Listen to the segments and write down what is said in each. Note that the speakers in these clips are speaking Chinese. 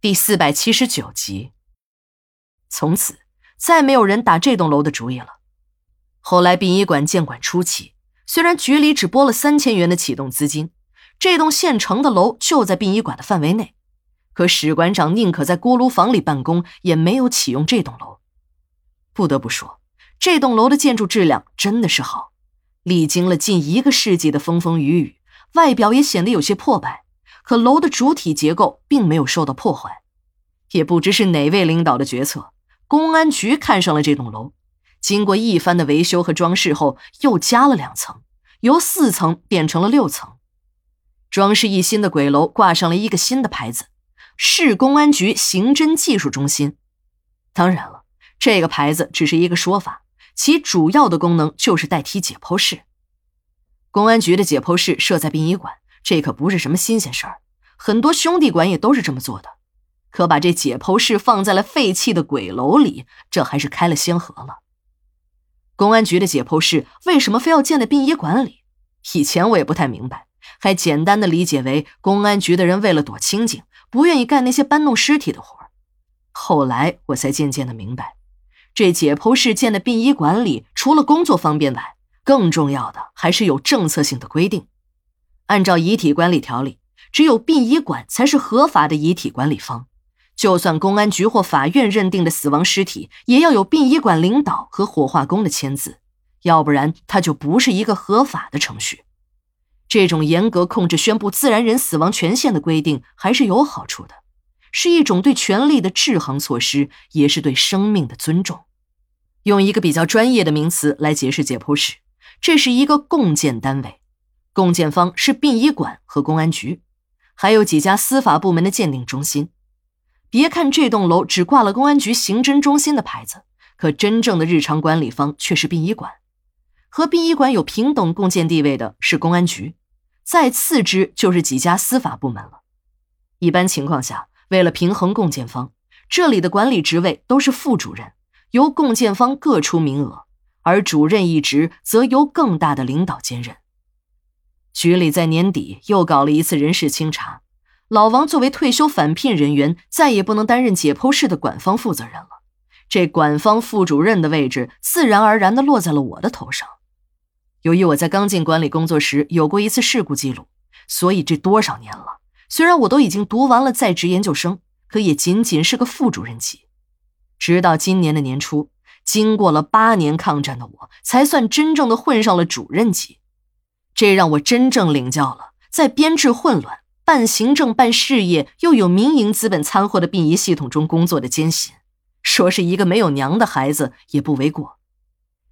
第四百七十九集。从此，再没有人打这栋楼的主意了。后来，殡仪馆建馆初期，虽然局里只拨了三千元的启动资金，这栋现成的楼就在殡仪馆的范围内，可史馆长宁可在锅炉房里办公，也没有启用这栋楼。不得不说，这栋楼的建筑质量真的是好，历经了近一个世纪的风风雨雨，外表也显得有些破败，可楼的主体结构并没有受到破坏。也不知是哪位领导的决策，公安局看上了这栋楼。经过一番的维修和装饰后，又加了两层，由四层变成了六层。装饰一新的鬼楼挂上了一个新的牌子：“市公安局刑侦技术中心。”当然了，这个牌子只是一个说法，其主要的功能就是代替解剖室。公安局的解剖室设在殡仪馆，这可不是什么新鲜事儿，很多兄弟馆也都是这么做的。可把这解剖室放在了废弃的鬼楼里，这还是开了先河了。公安局的解剖室为什么非要建在殡仪馆里？以前我也不太明白，还简单的理解为公安局的人为了躲清静，不愿意干那些搬弄尸体的活后来我才渐渐的明白，这解剖室建在殡仪馆里，除了工作方便外，更重要的还是有政策性的规定。按照遗体管理条例，只有殡仪馆才是合法的遗体管理方。就算公安局或法院认定的死亡尸体，也要有殡仪馆领导和火化工的签字，要不然它就不是一个合法的程序。这种严格控制宣布自然人死亡权限的规定还是有好处的，是一种对权力的制衡措施，也是对生命的尊重。用一个比较专业的名词来解释解剖室，这是一个共建单位，共建方是殡仪馆和公安局，还有几家司法部门的鉴定中心。别看这栋楼只挂了公安局刑侦中心的牌子，可真正的日常管理方却是殡仪馆。和殡仪馆有平等共建地位的是公安局，再次之就是几家司法部门了。一般情况下，为了平衡共建方，这里的管理职位都是副主任，由共建方各出名额，而主任一职则由更大的领导兼任。局里在年底又搞了一次人事清查。老王作为退休返聘人员，再也不能担任解剖室的管方负责人了。这管方副主任的位置，自然而然地落在了我的头上。由于我在刚进管理工作时有过一次事故记录，所以这多少年了，虽然我都已经读完了在职研究生，可也仅仅是个副主任级。直到今年的年初，经过了八年抗战的我，才算真正的混上了主任级。这让我真正领教了在编制混乱。办行政、办事业，又有民营资本掺和的殡仪系统中工作的艰辛，说是一个没有娘的孩子也不为过。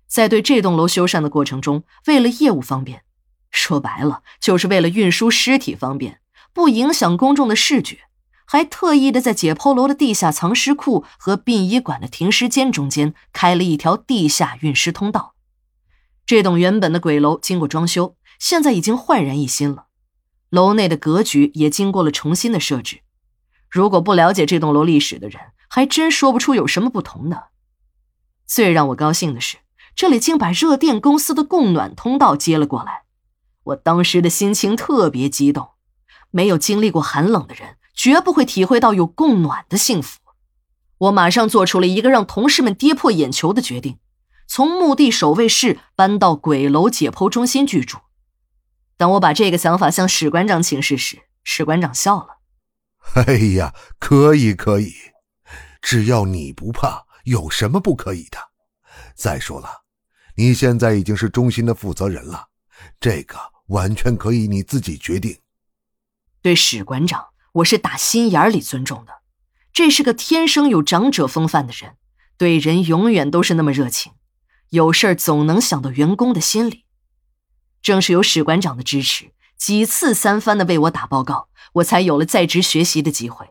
在对这栋楼修缮的过程中，为了业务方便，说白了就是为了运输尸体方便，不影响公众的视觉，还特意的在解剖楼的地下藏尸库和殡仪馆的停尸间中间开了一条地下运尸通道。这栋原本的鬼楼经过装修，现在已经焕然一新了。楼内的格局也经过了重新的设置，如果不了解这栋楼历史的人，还真说不出有什么不同呢。最让我高兴的是，这里竟把热电公司的供暖通道接了过来，我当时的心情特别激动。没有经历过寒冷的人，绝不会体会到有供暖的幸福。我马上做出了一个让同事们跌破眼球的决定：从墓地守卫室搬到鬼楼解剖中心居住。当我把这个想法向史馆长请示时，史馆长笑了：“哎呀，可以可以，只要你不怕，有什么不可以的？再说了，你现在已经是中心的负责人了，这个完全可以你自己决定。”对史馆长，我是打心眼里尊重的，这是个天生有长者风范的人，对人永远都是那么热情，有事儿总能想到员工的心里。正是有史馆长的支持，几次三番的为我打报告，我才有了在职学习的机会。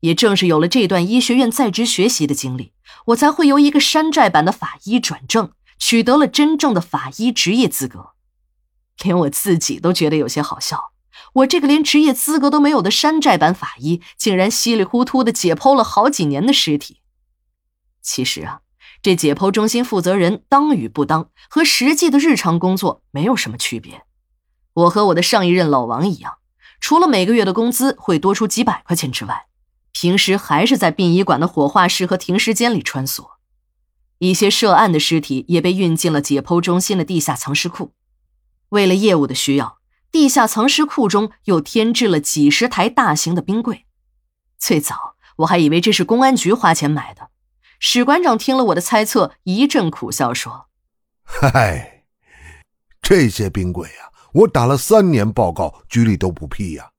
也正是有了这段医学院在职学习的经历，我才会由一个山寨版的法医转正，取得了真正的法医职业资格。连我自己都觉得有些好笑，我这个连职业资格都没有的山寨版法医，竟然稀里糊涂的解剖了好几年的尸体。其实啊。这解剖中心负责人当与不当，和实际的日常工作没有什么区别。我和我的上一任老王一样，除了每个月的工资会多出几百块钱之外，平时还是在殡仪馆的火化室和停尸间里穿梭。一些涉案的尸体也被运进了解剖中心的地下藏尸库。为了业务的需要，地下藏尸库中又添置了几十台大型的冰柜。最早我还以为这是公安局花钱买的。史馆长听了我的猜测，一阵苦笑说：“嗨，这些冰柜啊，我打了三年报告，局里都不批呀。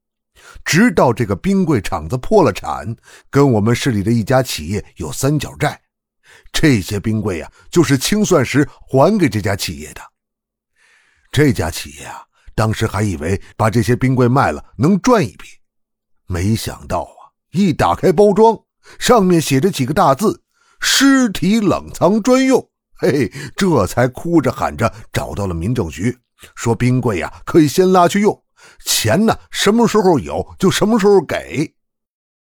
直到这个冰柜厂子破了产，跟我们市里的一家企业有三角债，这些冰柜啊，就是清算时还给这家企业的。这家企业啊，当时还以为把这些冰柜卖了能赚一笔，没想到啊，一打开包装，上面写着几个大字。”尸体冷藏专用，嘿嘿，这才哭着喊着找到了民政局，说冰柜呀可以先拉去用，钱呢什么时候有就什么时候给。